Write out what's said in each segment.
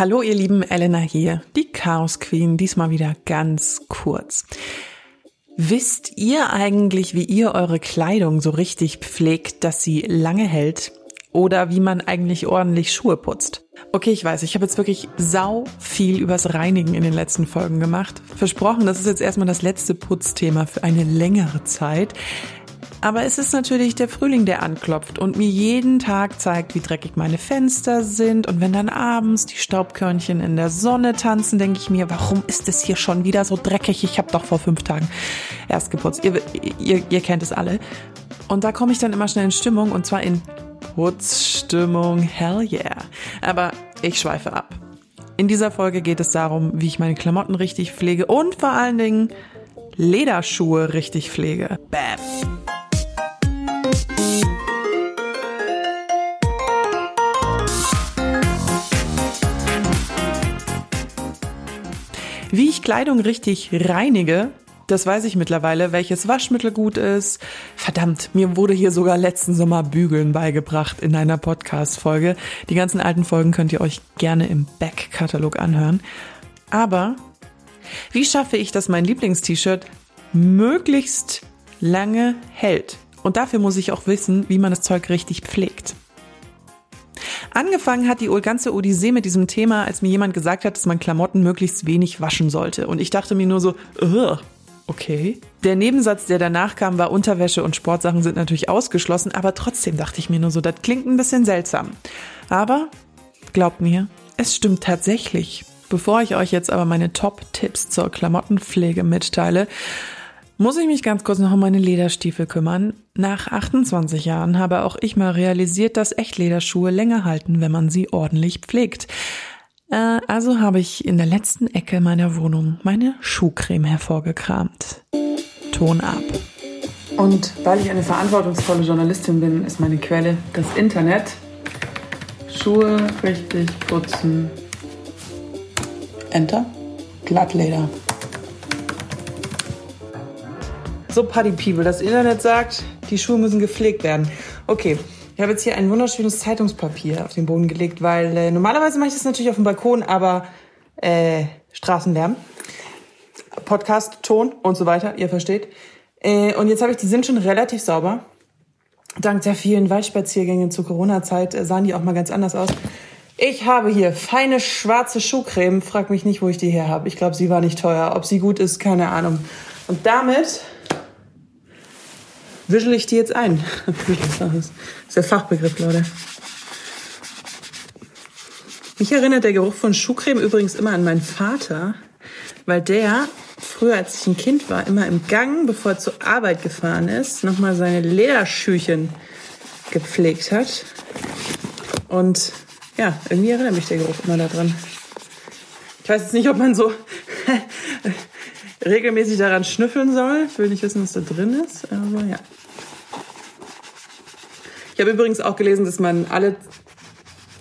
Hallo ihr lieben Elena hier, die Chaos Queen, diesmal wieder ganz kurz. Wisst ihr eigentlich, wie ihr eure Kleidung so richtig pflegt, dass sie lange hält? Oder wie man eigentlich ordentlich Schuhe putzt? Okay, ich weiß, ich habe jetzt wirklich sau viel übers Reinigen in den letzten Folgen gemacht. Versprochen, das ist jetzt erstmal das letzte Putzthema für eine längere Zeit. Aber es ist natürlich der Frühling, der anklopft und mir jeden Tag zeigt, wie dreckig meine Fenster sind. Und wenn dann abends die Staubkörnchen in der Sonne tanzen, denke ich mir, warum ist es hier schon wieder so dreckig? Ich habe doch vor fünf Tagen erst geputzt. Ihr, ihr, ihr kennt es alle. Und da komme ich dann immer schnell in Stimmung und zwar in Putzstimmung. Hell yeah. Aber ich schweife ab. In dieser Folge geht es darum, wie ich meine Klamotten richtig pflege und vor allen Dingen Lederschuhe richtig pflege. Bam. Wie ich Kleidung richtig reinige, das weiß ich mittlerweile, welches Waschmittel gut ist. Verdammt, mir wurde hier sogar letzten Sommer Bügeln beigebracht in einer Podcast-Folge. Die ganzen alten Folgen könnt ihr euch gerne im Back-Katalog anhören. Aber wie schaffe ich, dass mein Lieblingst-T-Shirt möglichst lange hält? Und dafür muss ich auch wissen, wie man das Zeug richtig pflegt. Angefangen hat die ganze Odyssee mit diesem Thema, als mir jemand gesagt hat, dass man Klamotten möglichst wenig waschen sollte. Und ich dachte mir nur so, okay. Der Nebensatz, der danach kam, war Unterwäsche und Sportsachen sind natürlich ausgeschlossen, aber trotzdem dachte ich mir nur so, das klingt ein bisschen seltsam. Aber glaubt mir, es stimmt tatsächlich. Bevor ich euch jetzt aber meine Top-Tipps zur Klamottenpflege mitteile, muss ich mich ganz kurz noch um meine Lederstiefel kümmern. Nach 28 Jahren habe auch ich mal realisiert, dass Echtlederschuhe länger halten, wenn man sie ordentlich pflegt. Äh, also habe ich in der letzten Ecke meiner Wohnung meine Schuhcreme hervorgekramt. Ton ab. Und weil ich eine verantwortungsvolle Journalistin bin, ist meine Quelle das Internet. Schuhe richtig putzen. Enter. Glattleder. So, Party People, das Internet sagt, die Schuhe müssen gepflegt werden. Okay, ich habe jetzt hier ein wunderschönes Zeitungspapier auf den Boden gelegt, weil äh, normalerweise mache ich das natürlich auf dem Balkon, aber äh, Straßenlärm, Podcast, Ton und so weiter, ihr versteht. Äh, und jetzt habe ich, die sind schon relativ sauber. Dank der vielen Waldspaziergänge zur Corona-Zeit äh, sahen die auch mal ganz anders aus. Ich habe hier feine schwarze Schuhcreme. Frag mich nicht, wo ich die her habe. Ich glaube, sie war nicht teuer. Ob sie gut ist, keine Ahnung. Und damit wischel ich die jetzt ein. Das ist der Fachbegriff, Leute. Mich erinnert der Geruch von Schuhcreme übrigens immer an meinen Vater, weil der früher, als ich ein Kind war, immer im Gang, bevor er zur Arbeit gefahren ist, nochmal seine Lederschüchen gepflegt hat. Und ja, irgendwie erinnert mich der Geruch immer daran. Ich weiß jetzt nicht, ob man so regelmäßig daran schnüffeln soll. Ich will nicht wissen, was da drin ist, aber ja. Ich habe übrigens auch gelesen, dass man alle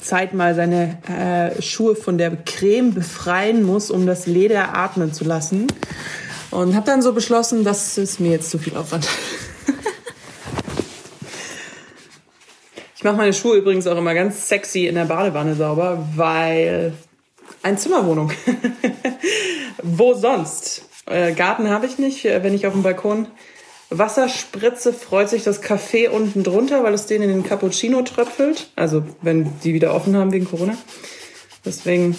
Zeit mal seine äh, Schuhe von der Creme befreien muss, um das Leder atmen zu lassen. Und habe dann so beschlossen, das ist mir jetzt zu viel Aufwand. ich mache meine Schuhe übrigens auch immer ganz sexy in der Badewanne sauber, weil eine Zimmerwohnung. Wo sonst? Äh, Garten habe ich nicht, äh, wenn ich auf dem Balkon Wasserspritze freut sich das Café unten drunter, weil es den in den Cappuccino tröpfelt. Also wenn die wieder offen haben wegen Corona. Deswegen,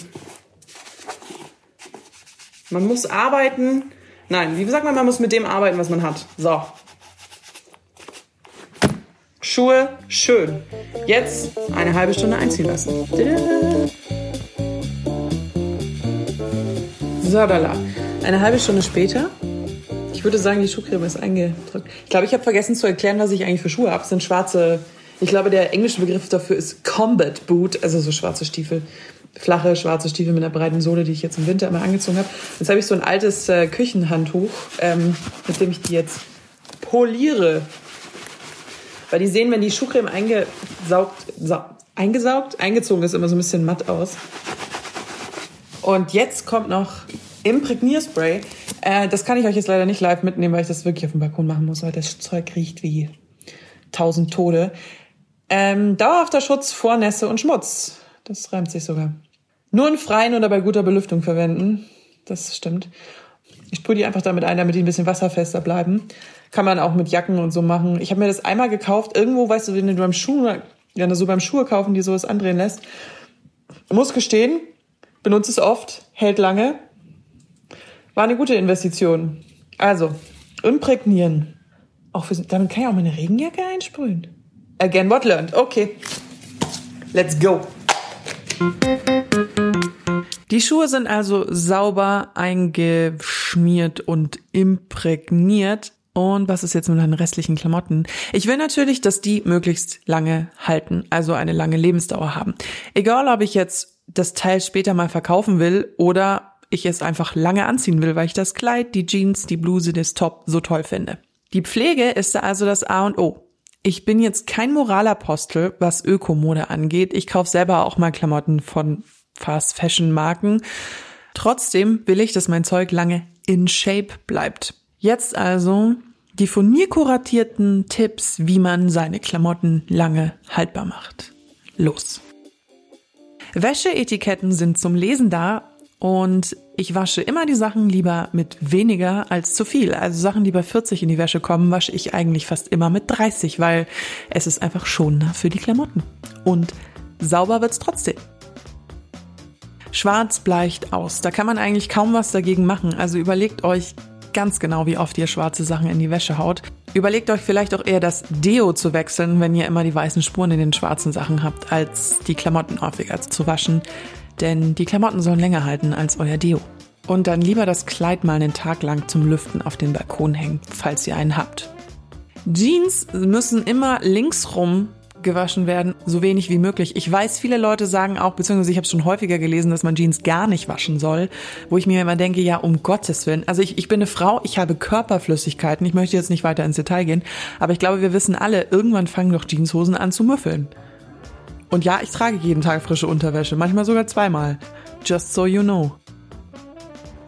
man muss arbeiten. Nein, wie sagt man, man muss mit dem arbeiten, was man hat. So. Schuhe schön. Jetzt eine halbe Stunde einziehen lassen. So, da Eine halbe Stunde später ich würde sagen, die Schuhcreme ist eingedrückt. Ich glaube, ich habe vergessen zu erklären, was ich eigentlich für Schuhe habe. Es sind schwarze, ich glaube, der englische Begriff dafür ist Combat Boot, also so schwarze Stiefel. Flache, schwarze Stiefel mit einer breiten Sohle, die ich jetzt im Winter immer angezogen habe. Jetzt habe ich so ein altes äh, Küchenhandtuch, ähm, mit dem ich die jetzt poliere. Weil die sehen, wenn die Schuhcreme eingesaugt, eingesaugt, eingezogen ist, immer so ein bisschen matt aus. Und jetzt kommt noch Imprägnierspray. Äh, das kann ich euch jetzt leider nicht live mitnehmen, weil ich das wirklich auf dem Balkon machen muss, weil das Zeug riecht wie tausend Tode. Ähm, dauerhafter Schutz vor Nässe und Schmutz. Das reimt sich sogar. Nur in Freien oder bei guter Belüftung verwenden. Das stimmt. Ich sprühe die einfach damit ein, damit die ein bisschen wasserfester bleiben. Kann man auch mit Jacken und so machen. Ich habe mir das einmal gekauft. Irgendwo, weißt du, wenn du beim Schuh, wenn du so beim Schuhe kaufen, die sowas andrehen lässt. Muss gestehen, benutze es oft, hält lange. War eine gute Investition. Also, imprägnieren. Auch für, damit kann ich auch meine Regenjacke einsprühen. Again, what learned. Okay. Let's go. Die Schuhe sind also sauber eingeschmiert und imprägniert. Und was ist jetzt mit den restlichen Klamotten? Ich will natürlich, dass die möglichst lange halten, also eine lange Lebensdauer haben. Egal, ob ich jetzt das Teil später mal verkaufen will oder ich es einfach lange anziehen will, weil ich das Kleid, die Jeans, die Bluse, das Top so toll finde. Die Pflege ist da also das A und O. Ich bin jetzt kein Moralapostel, was Ökomode angeht. Ich kaufe selber auch mal Klamotten von Fast Fashion Marken. Trotzdem will ich, dass mein Zeug lange in Shape bleibt. Jetzt also die von mir kuratierten Tipps, wie man seine Klamotten lange haltbar macht. Los! Wäscheetiketten sind zum Lesen da und ich wasche immer die Sachen lieber mit weniger als zu viel. Also Sachen, die bei 40 in die Wäsche kommen, wasche ich eigentlich fast immer mit 30, weil es ist einfach schonender für die Klamotten. Und sauber wird's trotzdem. Schwarz bleicht aus. Da kann man eigentlich kaum was dagegen machen. Also überlegt euch ganz genau, wie oft ihr schwarze Sachen in die Wäsche haut. Überlegt euch vielleicht auch eher das Deo zu wechseln, wenn ihr immer die weißen Spuren in den schwarzen Sachen habt, als die Klamotten häufiger zu waschen. Denn die Klamotten sollen länger halten als euer Deo. Und dann lieber das Kleid mal einen Tag lang zum Lüften auf den Balkon hängen, falls ihr einen habt. Jeans müssen immer linksrum gewaschen werden, so wenig wie möglich. Ich weiß, viele Leute sagen auch, beziehungsweise ich habe schon häufiger gelesen, dass man Jeans gar nicht waschen soll, wo ich mir immer denke, ja, um Gottes Willen. Also ich, ich bin eine Frau, ich habe Körperflüssigkeiten, ich möchte jetzt nicht weiter ins Detail gehen, aber ich glaube, wir wissen alle, irgendwann fangen doch Jeanshosen an zu müffeln. Und ja, ich trage jeden Tag frische Unterwäsche, manchmal sogar zweimal. Just so you know.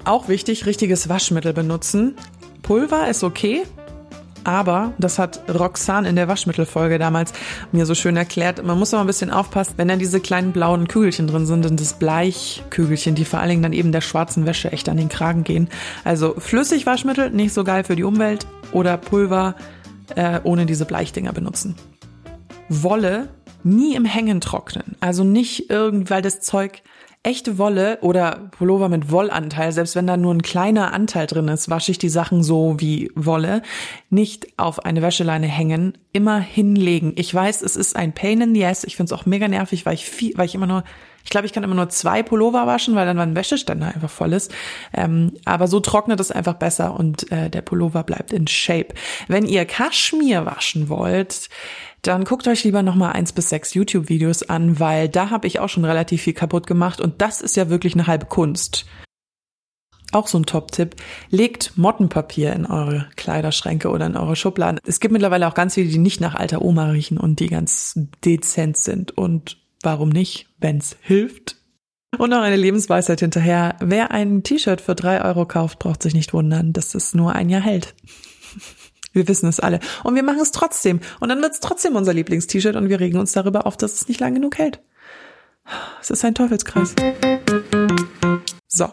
Auch wichtig, richtiges Waschmittel benutzen. Pulver ist okay, aber, das hat Roxanne in der Waschmittelfolge damals mir so schön erklärt, man muss immer ein bisschen aufpassen, wenn da diese kleinen blauen Kügelchen drin sind, sind das Bleichkügelchen, die vor allen Dingen dann eben der schwarzen Wäsche echt an den Kragen gehen. Also flüssig Waschmittel, nicht so geil für die Umwelt oder Pulver äh, ohne diese Bleichdinger benutzen. Wolle nie im Hängen trocknen. Also nicht irgendwie, weil das Zeug echte Wolle oder Pullover mit Wollanteil, selbst wenn da nur ein kleiner Anteil drin ist, wasche ich die Sachen so wie Wolle, nicht auf eine Wäscheleine hängen, immer hinlegen. Ich weiß, es ist ein Pain in the ass. Ich finde es auch mega nervig, weil ich viel, weil ich immer nur ich glaube, ich kann immer nur zwei Pullover waschen, weil dann mein Wäscheständer einfach voll ist. Ähm, aber so trocknet es einfach besser und äh, der Pullover bleibt in Shape. Wenn ihr Kaschmir waschen wollt, dann guckt euch lieber nochmal eins bis sechs YouTube-Videos an, weil da habe ich auch schon relativ viel kaputt gemacht und das ist ja wirklich eine halbe Kunst. Auch so ein Top-Tipp. Legt Mottenpapier in eure Kleiderschränke oder in eure Schubladen. Es gibt mittlerweile auch ganz viele, die nicht nach alter Oma riechen und die ganz dezent sind. Und warum nicht, wenn's hilft? Und noch eine Lebensweisheit hinterher. Wer ein T-Shirt für drei Euro kauft, braucht sich nicht wundern, dass es nur ein Jahr hält. Wir wissen es alle. Und wir machen es trotzdem. Und dann wird es trotzdem unser Lieblingst-T-Shirt und wir regen uns darüber auf, dass es nicht lang genug hält. Es ist ein Teufelskreis. So.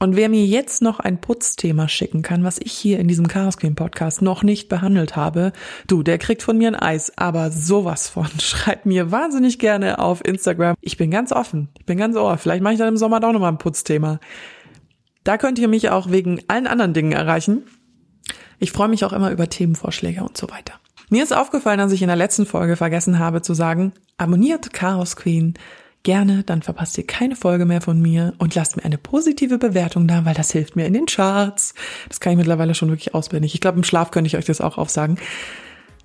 Und wer mir jetzt noch ein Putzthema schicken kann, was ich hier in diesem Chaos Queen Podcast noch nicht behandelt habe, du, der kriegt von mir ein Eis, aber sowas von. Schreibt mir wahnsinnig gerne auf Instagram. Ich bin ganz offen. Ich bin ganz ohr. Vielleicht mache ich dann im Sommer doch nochmal ein Putzthema. Da könnt ihr mich auch wegen allen anderen Dingen erreichen. Ich freue mich auch immer über Themenvorschläge und so weiter. Mir ist aufgefallen, dass ich in der letzten Folge vergessen habe zu sagen, abonniert Chaos Queen gerne, dann verpasst ihr keine Folge mehr von mir und lasst mir eine positive Bewertung da, weil das hilft mir in den Charts. Das kann ich mittlerweile schon wirklich auswendig. Ich glaube, im Schlaf könnte ich euch das auch aufsagen.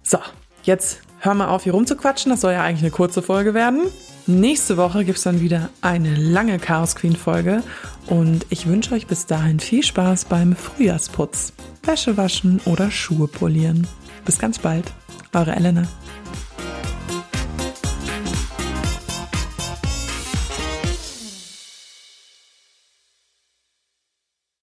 So, jetzt hör mal auf, hier rumzuquatschen. Das soll ja eigentlich eine kurze Folge werden. Nächste Woche gibt's dann wieder eine lange Chaos Queen Folge und ich wünsche euch bis dahin viel Spaß beim Frühjahrsputz. Wäsche waschen oder Schuhe polieren. Bis ganz bald. Eure Elena.